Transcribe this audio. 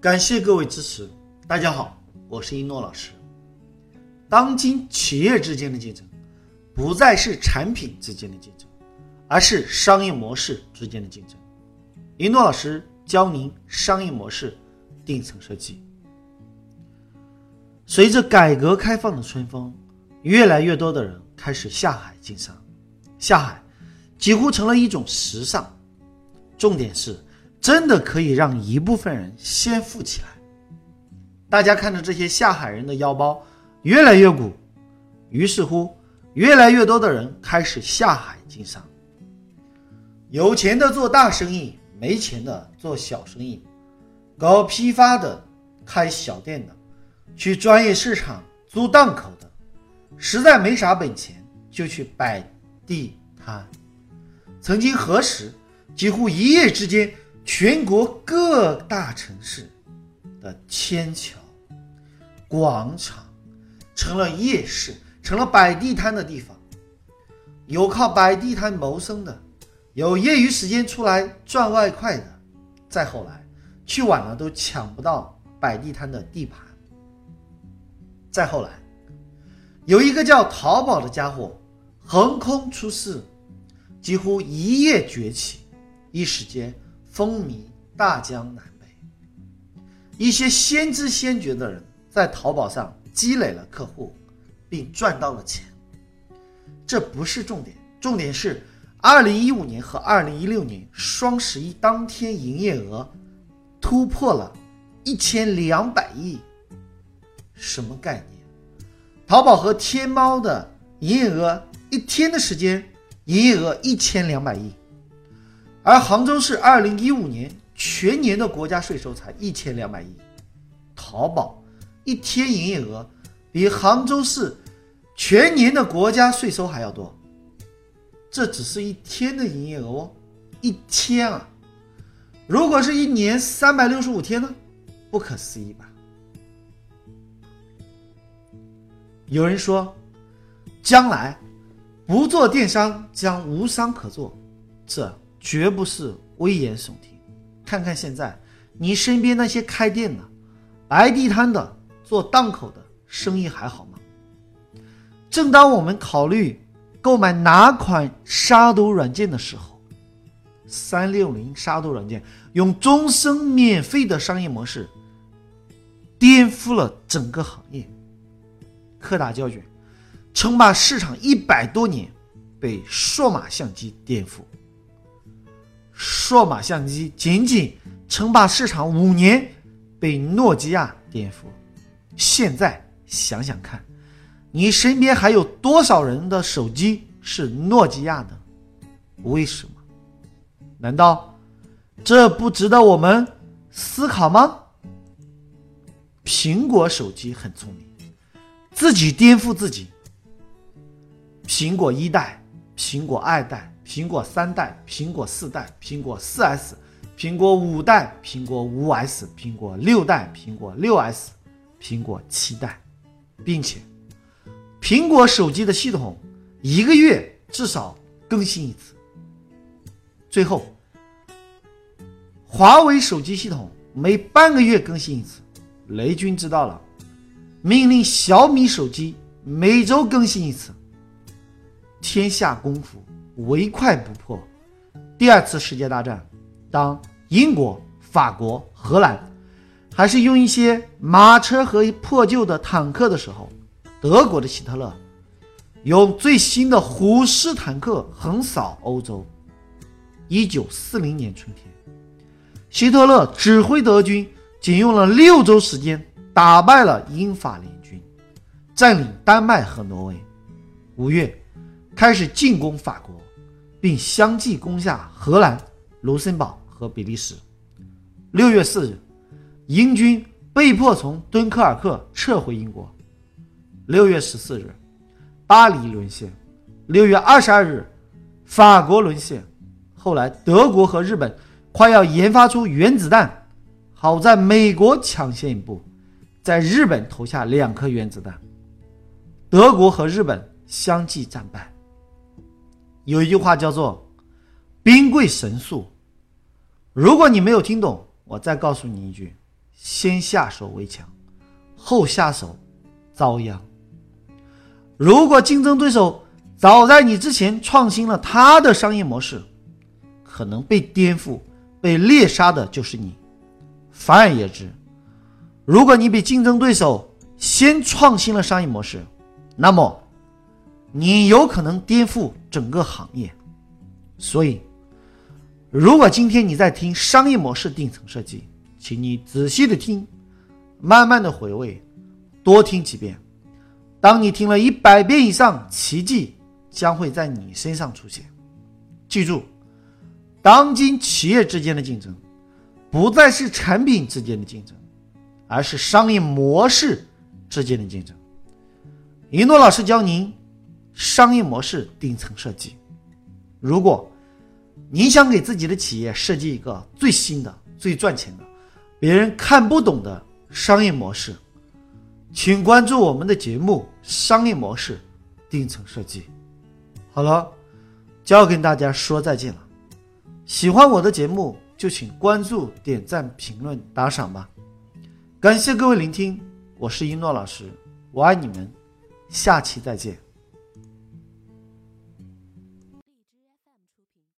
感谢各位支持。大家好，我是一诺老师。当今企业之间的竞争，不再是产品之间的竞争，而是商业模式之间的竞争。一诺老师教您商业模式顶层设计。随着改革开放的春风，越来越多的人开始下海经商，下海几乎成了一种时尚。重点是，真的可以让一部分人先富起来。大家看着这些下海人的腰包越来越鼓，于是乎，越来越多的人开始下海经商。有钱的做大生意，没钱的做小生意，搞批发的、开小店的、去专业市场租档口的，实在没啥本钱，就去摆地摊。曾经何时？几乎一夜之间，全国各大城市的天桥、广场成了夜市，成了摆地摊的地方。有靠摆地摊谋生的，有业余时间出来赚外快的，再后来去晚了都抢不到摆地摊的地盘。再后来，有一个叫淘宝的家伙横空出世，几乎一夜崛起。一时间风靡大江南北，一些先知先觉的人在淘宝上积累了客户，并赚到了钱。这不是重点，重点是二零一五年和二零一六年双十一当天营业额突破了一千两百亿。什么概念？淘宝和天猫的营业额一天的时间，营业额一千两百亿。而杭州市二零一五年全年的国家税收才一千两百亿，淘宝一天营业额比杭州市全年的国家税收还要多。这只是一天的营业额哦，一天啊！如果是一年三百六十五天呢？不可思议吧？有人说，将来不做电商将无商可做，这。绝不是危言耸听。看看现在，你身边那些开店的、摆地摊的、做档口的，生意还好吗？正当我们考虑购买哪款杀毒软件的时候，三六零杀毒软件用终身免费的商业模式，颠覆了整个行业。柯达胶卷称霸市场一百多年，被数码相机颠覆。数码相机仅仅称霸市场五年，被诺基亚颠覆。现在想想看，你身边还有多少人的手机是诺基亚的？为什么？难道这不值得我们思考吗？苹果手机很聪明，自己颠覆自己。苹果一代，苹果二代。苹果三代、苹果四代、苹果四 S、苹果五代、苹果五 S、苹果六代、苹果六 S、苹果七代，并且，苹果手机的系统一个月至少更新一次。最后，华为手机系统每半个月更新一次。雷军知道了，命令小米手机每周更新一次。天下功夫。唯快不破。第二次世界大战，当英国、法国、荷兰还是用一些马车和破旧的坦克的时候，德国的希特勒用最新的虎式坦克横扫欧洲。一九四零年春天，希特勒指挥德军，仅用了六周时间打败了英法联军，占领丹麦和挪威。五月，开始进攻法国。并相继攻下荷兰、卢森堡和比利时。六月四日，英军被迫从敦刻尔克撤回英国。六月十四日，巴黎沦陷。六月二十二日，法国沦陷。后来，德国和日本快要研发出原子弹，好在美国抢先一步，在日本投下两颗原子弹。德国和日本相继战败。有一句话叫做“兵贵神速”，如果你没有听懂，我再告诉你一句：先下手为强，后下手遭殃。如果竞争对手早在你之前创新了他的商业模式，可能被颠覆、被猎杀的就是你。反而言之，如果你比竞争对手先创新了商业模式，那么你有可能颠覆整个行业。所以，如果今天你在听商业模式顶层设计，请你仔细的听，慢慢的回味，多听几遍。当你听了一百遍以上，奇迹将会在你身上出现。记住，当今企业之间的竞争。不再是产品之间的竞争，而是商业模式之间的竞争。一诺老师教您商业模式顶层设计。如果你想给自己的企业设计一个最新的、最赚钱的、别人看不懂的商业模式，请关注我们的节目《商业模式顶层设计》。好了，就要跟大家说再见了。喜欢我的节目。就请关注、点赞、评论、打赏吧，感谢各位聆听，我是一诺老师，我爱你们，下期再见。